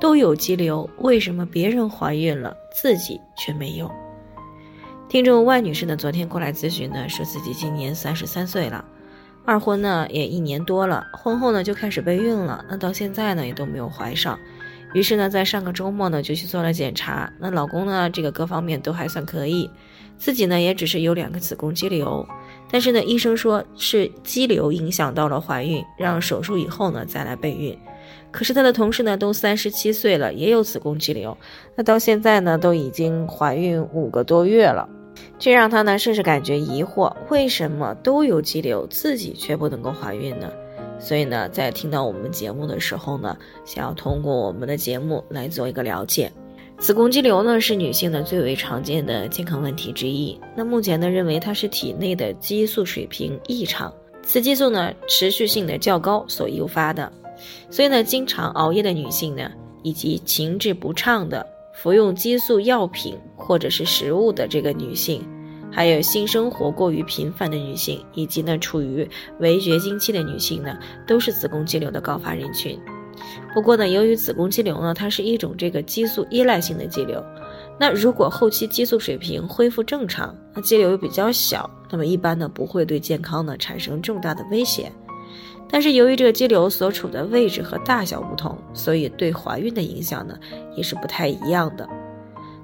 都有肌瘤，为什么别人怀孕了，自己却没有？听众万女士呢，昨天过来咨询呢，说自己今年三十三岁了，二婚呢也一年多了，婚后呢就开始备孕了，那到现在呢也都没有怀上。于是呢，在上个周末呢就去做了检查，那老公呢这个各方面都还算可以，自己呢也只是有两个子宫肌瘤，但是呢医生说是肌瘤影响到了怀孕，让手术以后呢再来备孕。可是她的同事呢，都三十七岁了，也有子宫肌瘤，那到现在呢，都已经怀孕五个多月了，这让她呢，甚至感觉疑惑，为什么都有肌瘤，自己却不能够怀孕呢？所以呢，在听到我们节目的时候呢，想要通过我们的节目来做一个了解。子宫肌瘤呢，是女性的最为常见的健康问题之一。那目前呢，认为它是体内的激素水平异常，雌激素呢持续性的较高所诱发的。所以呢，经常熬夜的女性呢，以及情志不畅的、服用激素药品或者是食物的这个女性，还有性生活过于频繁的女性，以及呢处于围绝经期的女性呢，都是子宫肌瘤的高发人群。不过呢，由于子宫肌瘤呢，它是一种这个激素依赖性的肌瘤，那如果后期激素水平恢复正常，那肌瘤又比较小，那么一般呢不会对健康呢产生重大的威胁。但是由于这个肌瘤所处的位置和大小不同，所以对怀孕的影响呢也是不太一样的。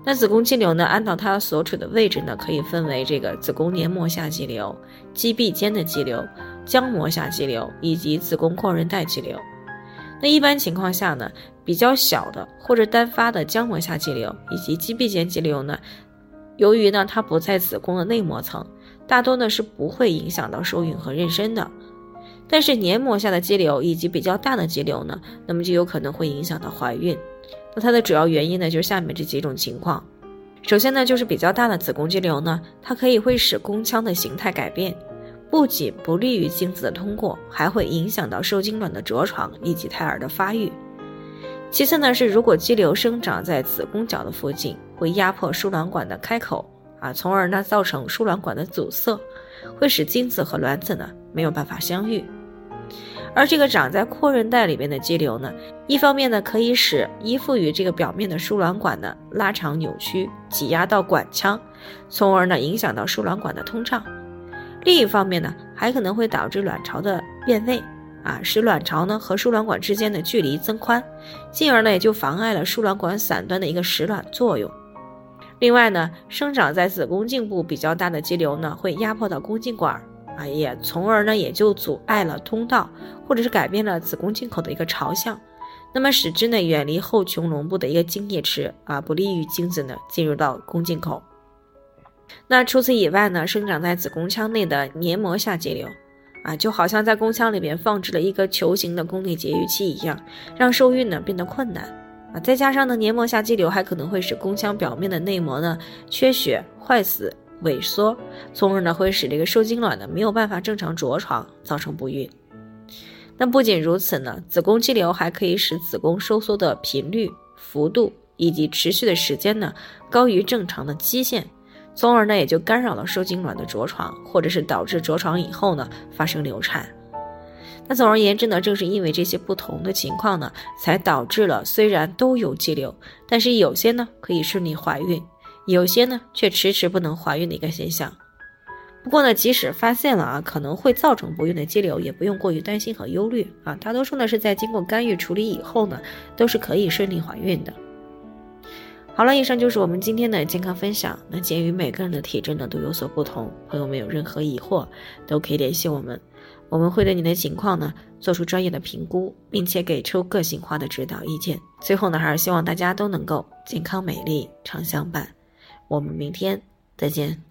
那子宫肌瘤呢，按照它所处的位置呢，可以分为这个子宫黏膜下肌瘤、肌壁间的肌瘤、浆膜下肌瘤以及子宫阔韧带肌瘤。那一般情况下呢，比较小的或者单发的浆膜下肌瘤以及肌壁间肌瘤呢，由于呢它不在子宫的内膜层，大多呢是不会影响到受孕和妊娠的。但是黏膜下的肌瘤以及比较大的肌瘤呢，那么就有可能会影响到怀孕。那它的主要原因呢，就是下面这几种情况。首先呢，就是比较大的子宫肌瘤呢，它可以会使宫腔的形态改变，不仅不利于精子的通过，还会影响到受精卵的着床以及胎儿的发育。其次呢，是如果肌瘤生长在子宫角的附近，会压迫输卵管的开口啊，从而呢造成输卵管的阻塞，会使精子和卵子呢没有办法相遇。而这个长在阔韧带里边的肌瘤呢，一方面呢可以使依附于这个表面的输卵管呢拉长扭曲，挤压到管腔，从而呢影响到输卵管的通畅；另一方面呢，还可能会导致卵巢的变位，啊，使卵巢呢和输卵管之间的距离增宽，进而呢也就妨碍了输卵管散端的一个使卵作用。另外呢，生长在子宫颈部比较大的肌瘤呢，会压迫到宫颈管。啊，也从而呢，也就阻碍了通道，或者是改变了子宫颈口的一个朝向，那么使之呢远离后穹隆部的一个精液池啊，不利于精子呢进入到宫颈口。那除此以外呢，生长在子宫腔内的黏膜下肌瘤啊，就好像在宫腔里边放置了一个球形的宫内节育器一样，让受孕呢变得困难啊。再加上呢，黏膜下肌瘤还可能会使宫腔表面的内膜呢缺血坏死。萎缩，从而呢会使这个受精卵呢没有办法正常着床，造成不孕。那不仅如此呢，子宫肌瘤还可以使子宫收缩的频率、幅度以及持续的时间呢高于正常的基线，从而呢也就干扰了受精卵的着床，或者是导致着床以后呢发生流产。那总而言之呢，正是因为这些不同的情况呢，才导致了虽然都有肌瘤，但是有些呢可以顺利怀孕。有些呢却迟迟不能怀孕的一个现象。不过呢，即使发现了啊，可能会造成不孕的肌瘤，也不用过于担心和忧虑啊。大多数呢是在经过干预处理以后呢，都是可以顺利怀孕的。好了，以上就是我们今天的健康分享。那鉴于每个人的体质呢都有所不同，朋友们有任何疑惑都可以联系我们，我们会对你的情况呢做出专业的评估，并且给出个性化的指导意见。最后呢，还是希望大家都能够健康美丽常相伴。我们明天再见。